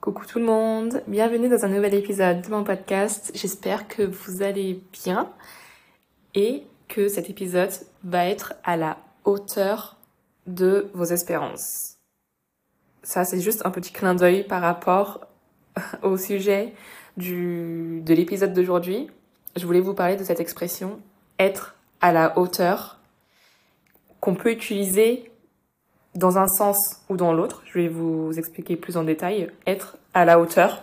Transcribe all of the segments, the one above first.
Coucou tout le monde, bienvenue dans un nouvel épisode de mon podcast. J'espère que vous allez bien et que cet épisode va être à la hauteur de vos espérances. Ça, c'est juste un petit clin d'œil par rapport au sujet du, de l'épisode d'aujourd'hui. Je voulais vous parler de cette expression être à la hauteur qu'on peut utiliser dans un sens ou dans l'autre. Je vais vous expliquer plus en détail. Être à la hauteur,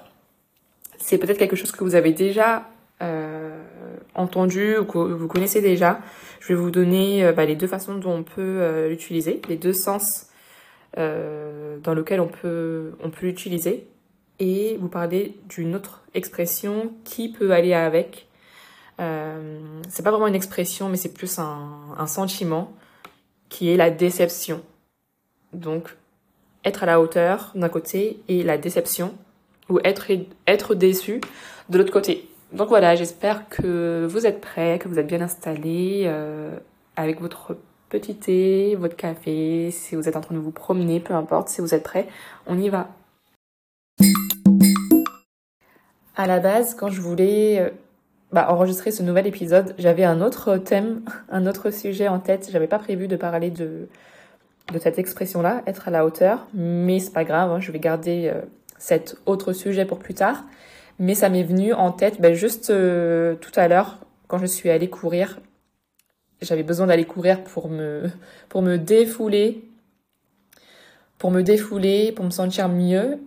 c'est peut-être quelque chose que vous avez déjà euh, entendu ou que vous connaissez déjà. Je vais vous donner euh, bah, les deux façons dont on peut euh, l'utiliser, les deux sens dans lesquels on peut, on peut l'utiliser et vous parler d'une autre expression qui peut aller avec. c'est pas vraiment une expression, mais c'est plus un, un sentiment qui est la déception. Donc, être à la hauteur d'un côté et la déception ou être, être déçu de l'autre côté. Donc voilà, j'espère que vous êtes prêts, que vous êtes bien installés euh, avec votre petit thé, votre café, si vous êtes en train de vous promener, peu importe, si vous êtes prêts, on y va. À la base, quand je voulais euh, bah, enregistrer ce nouvel épisode, j'avais un autre thème, un autre sujet en tête. J'avais pas prévu de parler de, de cette expression-là, être à la hauteur, mais c'est pas grave, hein, je vais garder euh, cet autre sujet pour plus tard. Mais ça m'est venu en tête ben, juste euh, tout à l'heure, quand je suis allée courir. J'avais besoin d'aller courir pour me, pour me défouler, pour me défouler, pour me sentir mieux.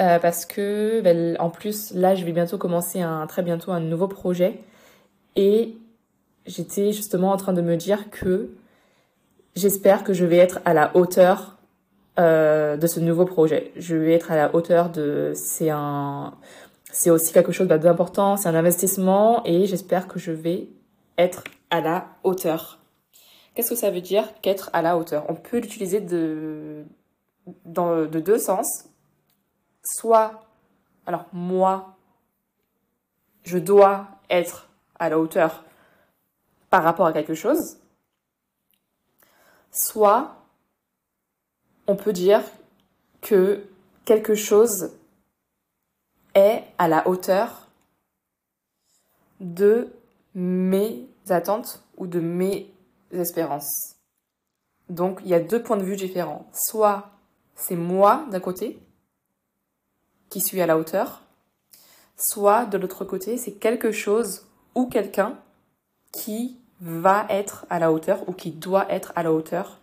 Euh, parce que ben, en plus là je vais bientôt commencer un très bientôt un nouveau projet et j'étais justement en train de me dire que j'espère que je vais être à la hauteur euh, de ce nouveau projet. Je vais être à la hauteur de c'est un c'est aussi quelque chose bah, d'important, c'est un investissement et j'espère que je vais être à la hauteur. Qu'est-ce que ça veut dire qu'être à la hauteur? On peut l'utiliser de dans de deux sens soit, alors moi, je dois être à la hauteur par rapport à quelque chose, soit on peut dire que quelque chose est à la hauteur de mes attentes ou de mes espérances. Donc il y a deux points de vue différents. Soit c'est moi d'un côté qui suis à la hauteur, soit de l'autre côté, c'est quelque chose ou quelqu'un qui va être à la hauteur ou qui doit être à la hauteur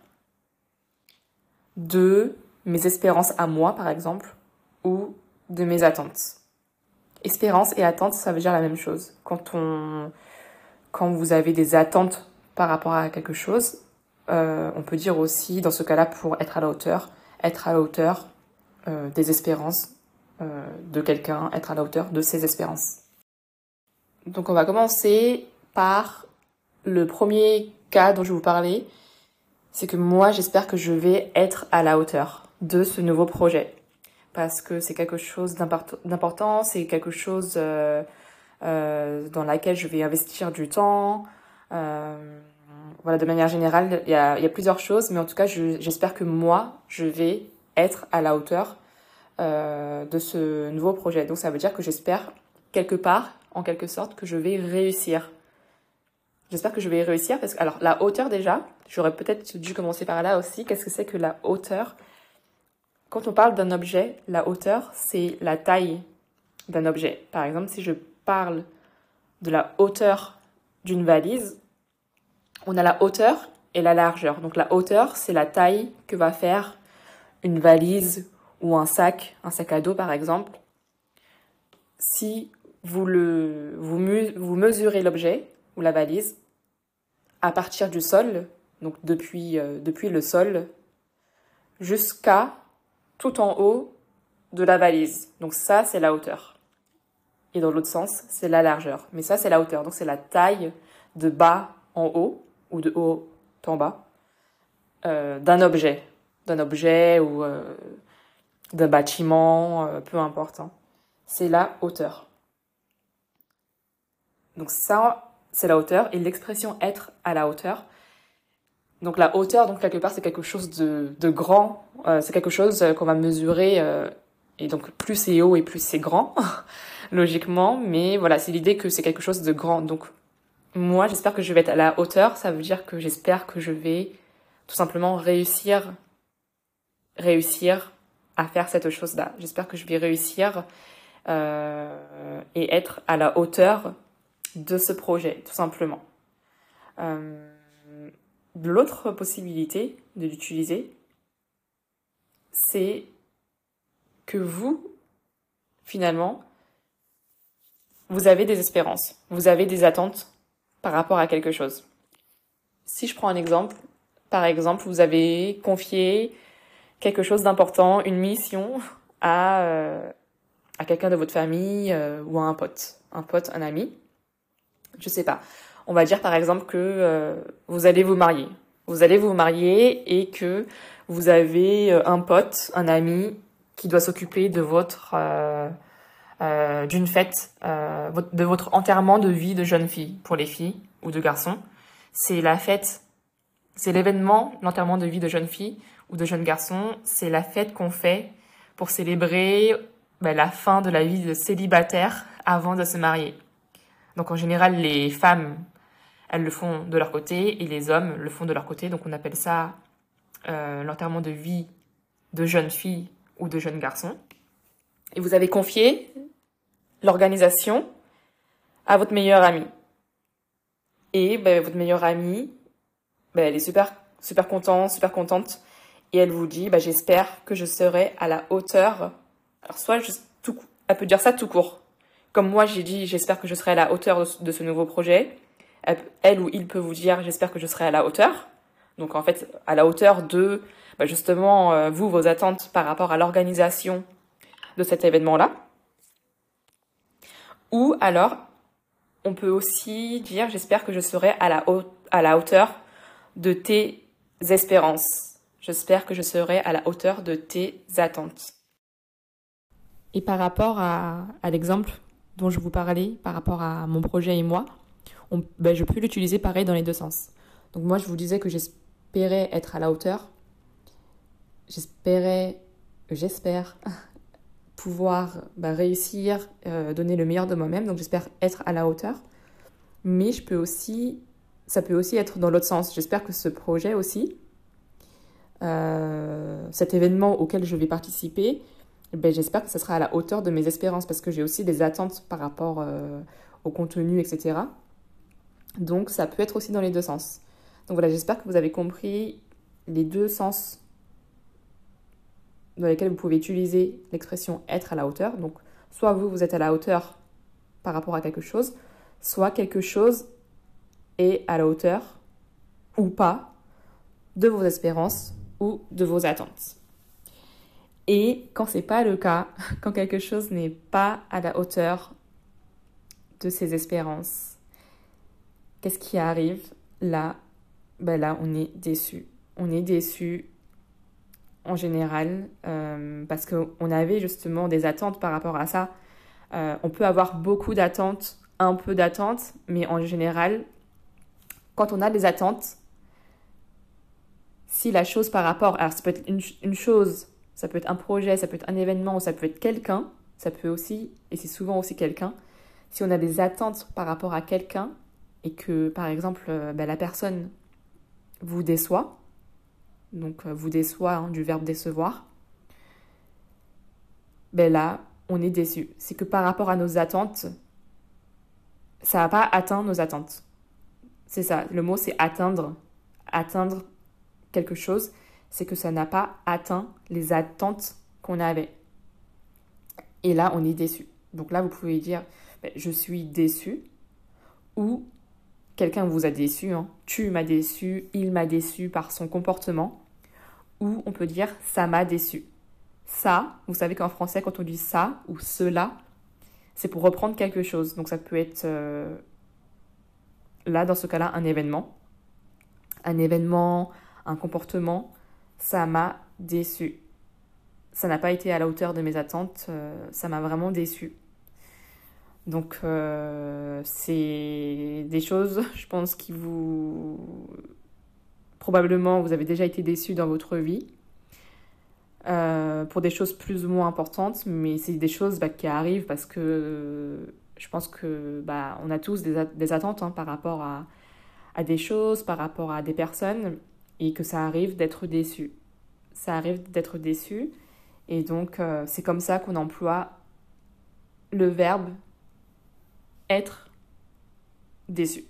de mes espérances à moi, par exemple, ou de mes attentes. Espérance et attente, ça veut dire la même chose. Quand on, quand vous avez des attentes par rapport à quelque chose, euh, on peut dire aussi, dans ce cas-là, pour être à la hauteur, être à la hauteur euh, des espérances euh, de quelqu'un, être à la hauteur de ses espérances. Donc on va commencer par le premier cas dont je vais vous parler. C'est que moi j'espère que je vais être à la hauteur de ce nouveau projet. Parce que c'est quelque chose d'important, c'est quelque chose euh, euh, dans laquelle je vais investir du temps. voilà, de manière générale, il y a, plusieurs choses, mais en tout cas, j'espère que moi, je vais être à la hauteur euh, de ce nouveau projet. Donc ça veut dire que j'espère quelque part, en quelque sorte, que je vais réussir. J'espère que je vais réussir parce que, alors, la hauteur déjà, j'aurais peut-être dû commencer par là aussi. Qu'est-ce que c'est que la hauteur? Quand on parle d'un objet, la hauteur, c'est la taille d'un objet. Par exemple, si je parle de la hauteur d'une valise, on a la hauteur et la largeur. Donc la hauteur, c'est la taille que va faire une valise ou un sac, un sac à dos par exemple, si vous, le, vous, vous mesurez l'objet ou la valise à partir du sol, donc depuis, euh, depuis le sol, jusqu'à tout en haut de la valise. Donc ça, c'est la hauteur. Et dans l'autre sens, c'est la largeur. Mais ça, c'est la hauteur. Donc c'est la taille de bas en haut ou de haut en bas euh, d'un objet. D'un objet ou euh, d'un bâtiment, peu importe. Hein. C'est la hauteur. Donc ça, c'est la hauteur. Et l'expression être à la hauteur. Donc la hauteur, donc quelque part, c'est quelque chose de, grand. Euh, c'est quelque chose qu'on va mesurer Et donc plus c'est haut et plus c'est grand, logiquement. Mais voilà, c'est l'idée que c'est quelque chose de grand. Donc moi, j'espère que je vais être à la hauteur. Ça veut dire que j'espère que je vais tout simplement réussir, réussir à faire cette chose-là. J'espère que je vais réussir euh, et être à la hauteur de ce projet, tout simplement. Euh, L'autre possibilité de l'utiliser, c'est que vous, finalement, vous avez des espérances, vous avez des attentes par rapport à quelque chose. Si je prends un exemple, par exemple, vous avez confié quelque chose d'important, une mission à, euh, à quelqu'un de votre famille euh, ou à un pote, un pote, un ami, je sais pas. On va dire par exemple que euh, vous allez vous marier. Vous allez vous marier et que vous avez un pote, un ami qui doit s'occuper de votre euh, d'une fête, euh, de votre enterrement de vie de jeune fille pour les filles ou de garçons. C'est la fête, c'est l'événement, l'enterrement de vie de jeune fille ou de jeune garçon. C'est la fête qu'on fait pour célébrer ben, la fin de la vie de célibataire avant de se marier. Donc en général, les femmes, elles le font de leur côté et les hommes le font de leur côté. Donc on appelle ça euh, l'enterrement de vie de jeune fille ou de jeune garçon. Et vous avez confié l'organisation à votre meilleure amie. Et ben, votre meilleure amie, ben, elle est super, super contente, super contente. Et elle vous dit, ben, j'espère que je serai à la hauteur. Alors, soit tout, elle peut dire ça tout court. Comme moi, j'ai dit, j'espère que je serai à la hauteur de, ce nouveau projet. Elle, ou il peut vous dire, j'espère que je serai à la hauteur. Donc, en fait, à la hauteur de, ben, justement, euh, vous, vos attentes par rapport à l'organisation de cet événement-là. Ou alors, on peut aussi dire j'espère que je serai à la, à la hauteur de tes espérances. J'espère que je serai à la hauteur de tes attentes. Et par rapport à, l'exemple dont je vous parlais, par rapport à mon projet et moi, ben, je peux l'utiliser pareil dans les deux sens. Donc moi, je vous disais que j'espérais être à la hauteur. J'espérais, j'espère pouvoir bah, réussir, euh, donner le meilleur de moi-même. Donc j'espère être à la hauteur. Mais je peux aussi, ça peut aussi être dans l'autre sens. J'espère que ce projet aussi, euh, cet événement auquel je vais participer, ben, j'espère que ça sera à la hauteur de mes espérances parce que j'ai aussi des attentes par rapport euh, au contenu, etc. Donc ça peut être aussi dans les deux sens. Donc voilà, j'espère que vous avez compris les deux sens dans lesquels vous pouvez utiliser l'expression être à la hauteur. Donc, soit vous, vous êtes à la hauteur par rapport à quelque chose, soit quelque chose est à la hauteur ou pas de vos espérances ou de vos attentes. Et quand c'est pas le cas, quand quelque chose n'est pas à la hauteur de ses espérances, qu'est-ce qui arrive Là, ben là, on est déçu. On est déçu en général, euh, parce qu'on avait justement des attentes par rapport à ça. Euh, on peut avoir beaucoup d'attentes, un peu d'attentes, mais en général, quand on a des attentes, si la chose par rapport, alors ça peut être une, chose, ça peut être un projet, ça peut être un événement, ça peut être quelqu'un, ça peut aussi, et c'est souvent aussi quelqu'un, si on a des attentes par rapport à quelqu'un et que par exemple euh, ben, la personne vous déçoit, donc euh, vous déçoit hein, du verbe décevoir, ben là, on est déçu. C'est que par rapport à nos attentes, ça n'a pas atteint nos attentes. C'est ça, le mot c'est atteindre. Atteindre quelque chose, c'est que ça n'a pas atteint les attentes qu'on avait. Et là, on est déçu. Donc là, vous pouvez dire, ben, je suis déçu, ou quelqu'un vous a déçu, hein. tu m'as déçu, il m'a déçu par son comportement, ou on peut dire ça m'a déçu. Ça, vous savez qu'en français, quand on dit ça ou cela, c'est pour reprendre quelque chose. Donc ça peut être, euh, là, dans ce cas-là, un événement. Un événement, un comportement, ça m'a déçu. Ça n'a pas été à la hauteur de mes attentes, euh, ça m'a vraiment déçu. Donc euh, c'est des choses, je pense, qui vous Probablement, vous avez déjà été déçu dans votre vie. euh, pour des choses plus ou moins importantes, mais c'est des choses bah, qui arrivent parce que je pense que bah, on a tous des, attentes hein, par rapport à des choses, par rapport à des personnes, et que ça arrive d'être déçu. Ça arrive d'être déçu, et donc euh, c'est comme ça qu'on emploie le verbe être déçu.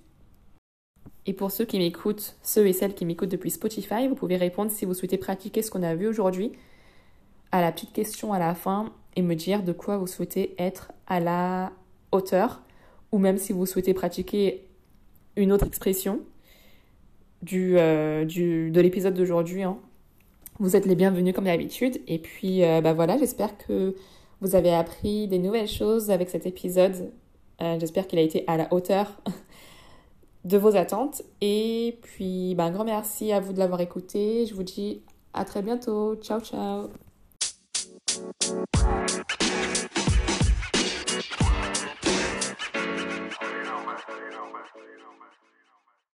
Et pour ceux qui m'écoutent, ceux et celles qui m'écoutent depuis Spotify, vous pouvez répondre si vous souhaitez pratiquer ce qu'on a vu aujourd'hui à la petite question à la fin et me dire de quoi vous souhaitez être à la hauteur ou même si vous souhaitez pratiquer une autre expression du, euh, du de l'épisode d'aujourd'hui. Hein. Vous êtes les bienvenus comme d'habitude. Et puis, euh, bah voilà, j'espère que vous avez appris des nouvelles choses avec cet épisode. Euh, j'espère qu'il a été à la hauteur de vos attentes. Et puis, bah, un grand merci à vous de l'avoir écouté. Je vous dis à très bientôt. Ciao, ciao.